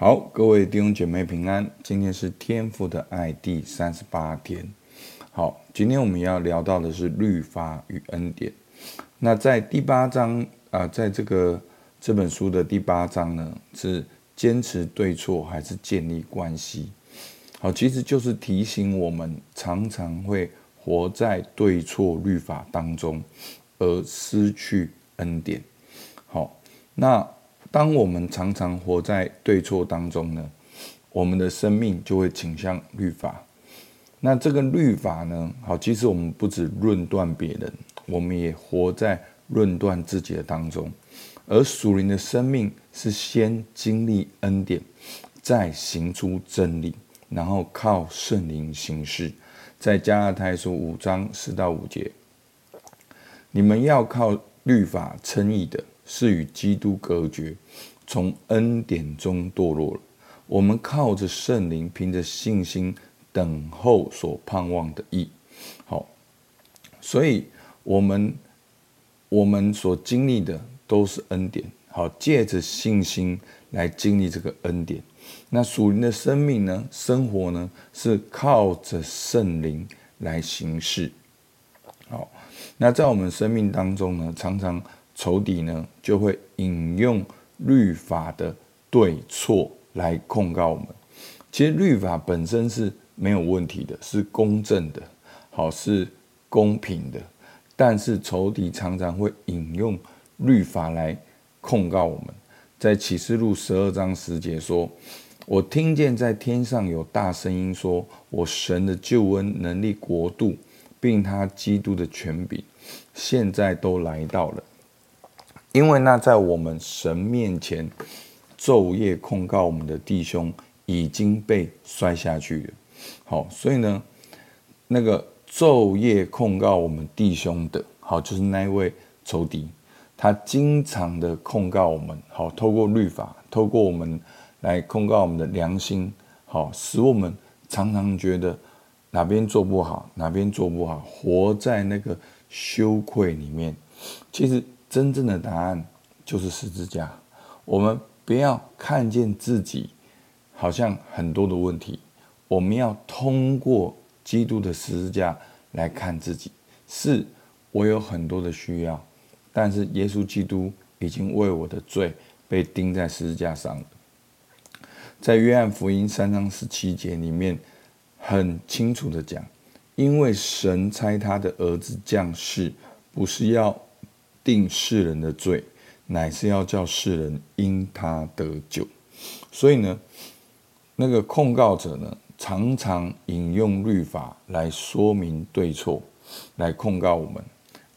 好，各位弟兄姐妹平安。今天是天父的爱第三十八天。好，今天我们要聊到的是律法与恩典。那在第八章啊、在这个这本书的第八章呢，是坚持对错还是建立关系？好，其实就是提醒我们，常常会活在对错律法当中，而失去恩典。好，那。当我们常常活在对错当中呢，我们的生命就会倾向律法。那这个律法呢，好，其实我们不只论断别人，我们也活在论断自己的当中。而属灵的生命是先经历恩典，再行出真理，然后靠圣灵行事。在加拉太书五章四到五节，你们要靠律法称义的。是与基督隔绝，从恩典中堕落了。我们靠着圣灵，凭着信心等候所盼望的意。好，所以我们我们所经历的都是恩典。好，借着信心来经历这个恩典。那属灵的生命呢？生活呢？是靠着圣灵来行事。好，那在我们生命当中呢，常常。仇敌呢，就会引用律法的对错来控告我们。其实律法本身是没有问题的，是公正的，好，是公平的。但是仇敌常常会引用律法来控告我们。在启示录十二章十节说：“我听见在天上有大声音说，我神的救恩、能力、国度，并他基督的权柄，现在都来到了。”因为那在我们神面前昼夜控告我们的弟兄已经被摔下去了。好，所以呢，那个昼夜控告我们弟兄的，好，就是那一位仇敌，他经常的控告我们，好，透过律法，透过我们来控告我们的良心，好，使我们常常觉得哪边做不好，哪边做不好，活在那个羞愧里面。其实。真正的答案就是十字架。我们不要看见自己好像很多的问题，我们要通过基督的十字架来看自己。是我有很多的需要，但是耶稣基督已经为我的罪被钉在十字架上了。在约翰福音三章十七节里面，很清楚的讲，因为神差他的儿子降世，不是要。定世人的罪，乃是要叫世人因他得救。所以呢，那个控告者呢，常常引用律法来说明对错，来控告我们。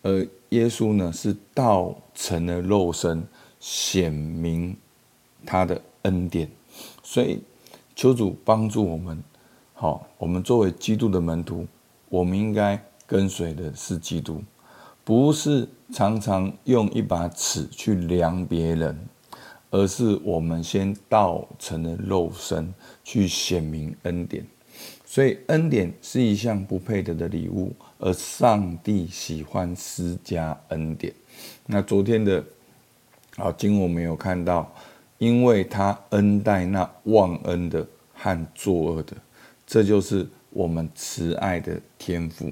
而耶稣呢，是道成了肉身，显明他的恩典。所以，求主帮助我们。好，我们作为基督的门徒，我们应该跟随的是基督。不是常常用一把尺去量别人，而是我们先道成了肉身去显明恩典。所以恩典是一项不配得的礼物，而上帝喜欢施加恩典。那昨天的啊经我们有看到，因为他恩待那忘恩的和作恶的，这就是我们慈爱的天赋。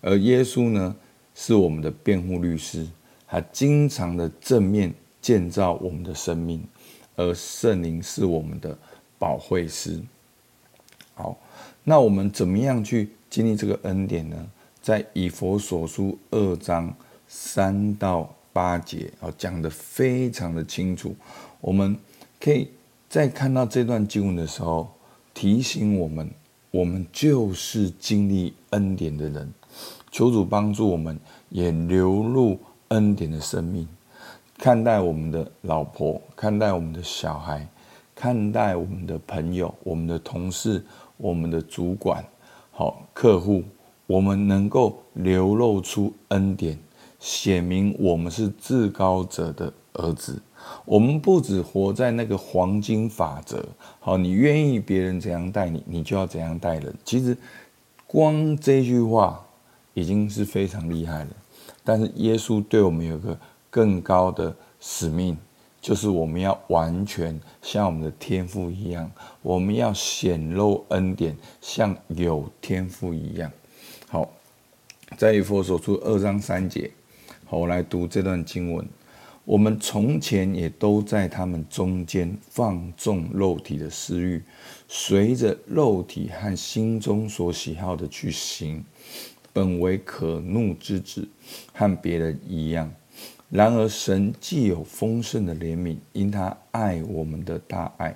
而耶稣呢，是我们的辩护律师，他经常的正面建造我们的生命，而圣灵是我们的保惠师。好，那我们怎么样去经历这个恩典呢？在以弗所书二章三到八节，哦，讲的非常的清楚。我们可以在看到这段经文的时候，提醒我们，我们就是经历恩典的人。求主帮助我们，也流入恩典的生命，看待我们的老婆，看待我们的小孩，看待我们的朋友、我们的同事、我们的主管、好客户，我们能够流露出恩典，显明我们是至高者的儿子。我们不只活在那个黄金法则，好，你愿意别人怎样待你，你就要怎样待人。其实，光这句话。已经是非常厉害了，但是耶稣对我们有个更高的使命，就是我们要完全像我们的天赋一样，我们要显露恩典，像有天赋一样。好，在以弗所出二章三节，好，我来读这段经文。我们从前也都在他们中间放纵肉体的私欲，随着肉体和心中所喜好的去行，本为可怒之子，和别人一样。然而神既有丰盛的怜悯，因他爱我们的大爱，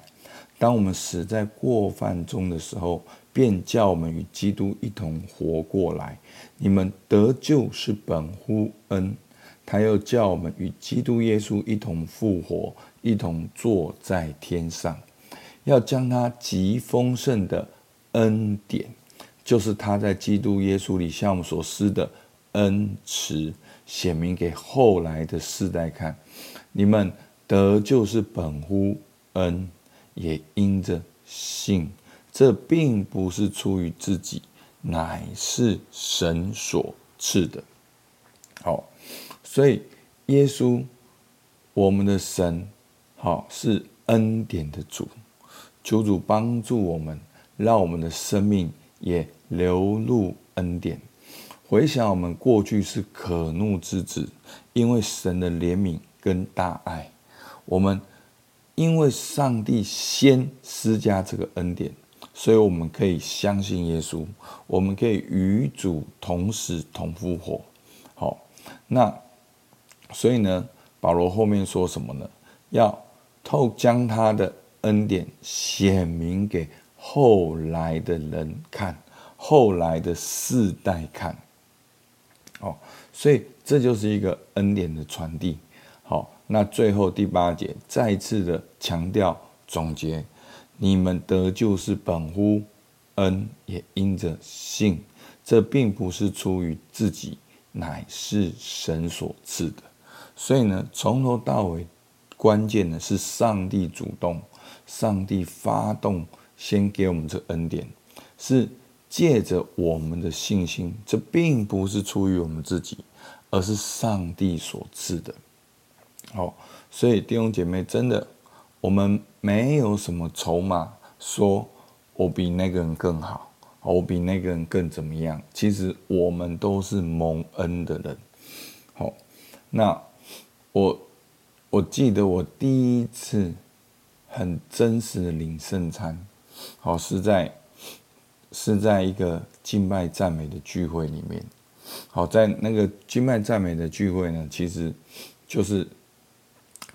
当我们死在过犯中的时候，便叫我们与基督一同活过来。你们得救是本乎恩。他又叫我们与基督耶稣一同复活，一同坐在天上，要将他极丰盛的恩典，就是他在基督耶稣里向我们所施的恩慈，显明给后来的世代看。你们得就是本乎恩，也因着信。这并不是出于自己，乃是神所赐的。好。所以，耶稣，我们的神，好是恩典的主，求主帮助我们，让我们的生命也流露恩典。回想我们过去是可怒之子，因为神的怜悯跟大爱，我们因为上帝先施加这个恩典，所以我们可以相信耶稣，我们可以与主同死同复活。好，那。所以呢，保罗后面说什么呢？要透将他的恩典显明给后来的人看，后来的世代看。哦，所以这就是一个恩典的传递。好，那最后第八节再次的强调总结：你们得救是本乎恩，也因着信。这并不是出于自己，乃是神所赐的。所以呢，从头到尾，关键的是上帝主动，上帝发动，先给我们这恩典，是借着我们的信心，这并不是出于我们自己，而是上帝所赐的。好，所以弟兄姐妹，真的，我们没有什么筹码，说我比那个人更好，我比那个人更怎么样？其实我们都是蒙恩的人。好，那。我我记得我第一次很真实的领圣餐，好，是在是在一个敬拜赞美的聚会里面，好，在那个敬拜赞美的聚会呢，其实就是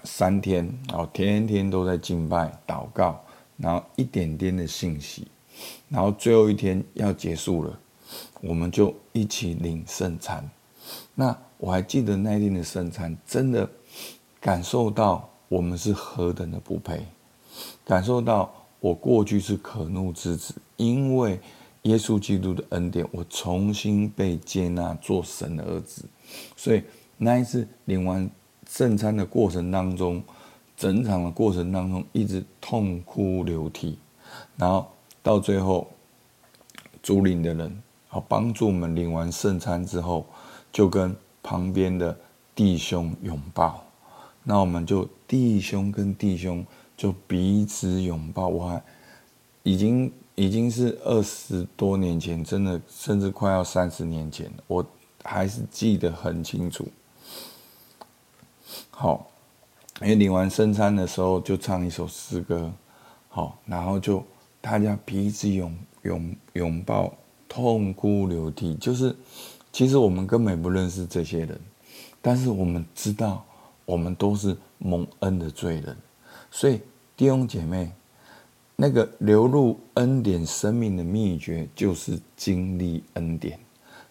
三天，然后，天天都在敬拜祷告，然后一点点的信息，然后最后一天要结束了，我们就一起领圣餐，那。我还记得那天的圣餐，真的感受到我们是何等的不配，感受到我过去是可怒之子，因为耶稣基督的恩典，我重新被接纳做神的儿子。所以那一次领完圣餐的过程当中，整场的过程当中一直痛哭流涕，然后到最后主领的人好帮助我们领完圣餐之后，就跟。旁边的弟兄拥抱，那我们就弟兄跟弟兄就彼此拥抱。我还已经已经是二十多年前，真的甚至快要三十年前，我还是记得很清楚。好，因为领完圣餐的时候就唱一首诗歌，好，然后就大家彼此拥拥拥抱，痛哭流涕，就是。其实我们根本不认识这些人，但是我们知道，我们都是蒙恩的罪人。所以弟兄姐妹，那个流入恩典生命的秘诀，就是经历恩典。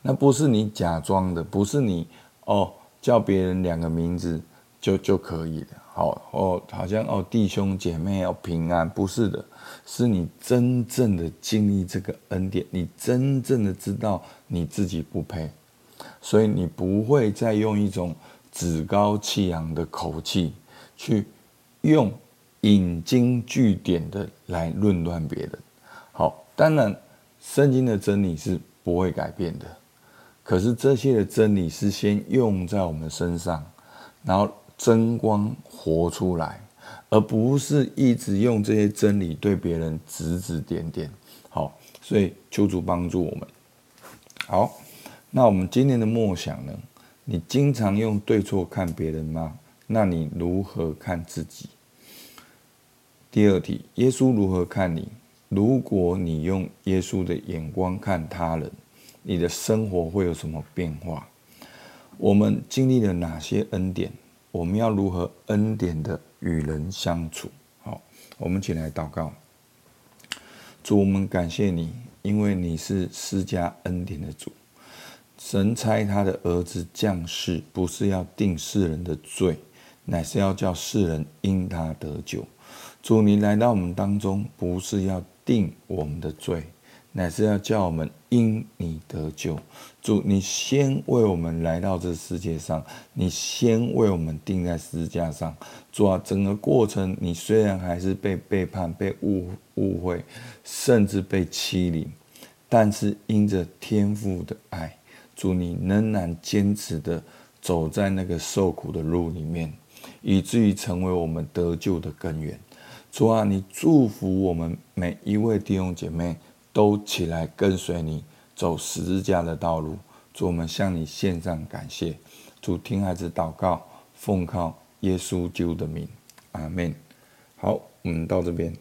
那不是你假装的，不是你哦叫别人两个名字就就可以了。好哦，好像哦弟兄姐妹要平安，不是的，是你真正的经历这个恩典，你真正的知道。你自己不配，所以你不会再用一种趾高气扬的口气去用引经据典的来论断别人。好，当然圣经的真理是不会改变的，可是这些的真理是先用在我们身上，然后争光活出来，而不是一直用这些真理对别人指指点点。好，所以求主帮助我们。好，那我们今天的默想呢？你经常用对错看别人吗？那你如何看自己？第二题，耶稣如何看你？如果你用耶稣的眼光看他人，你的生活会有什么变化？我们经历了哪些恩典？我们要如何恩典的与人相处？好，我们一起来祷告。主，我们感谢你，因为你是施加恩典的主。神差他的儿子降世，不是要定世人的罪，乃是要叫世人因他得救。主，你来到我们当中，不是要定我们的罪，乃是要叫我们因你得救。主，你先为我们来到这世界上，你先为我们钉在十字架上。主啊，整个过程，你虽然还是被背叛、被误误会，甚至被欺凌，但是因着天父的爱。主，你仍然坚持的走在那个受苦的路里面，以至于成为我们得救的根源。主啊，你祝福我们每一位弟兄姐妹都起来跟随你走十字架的道路。主，我们向你献上感谢。主，听孩子祷告，奉靠耶稣救的名，阿门。好，我们到这边。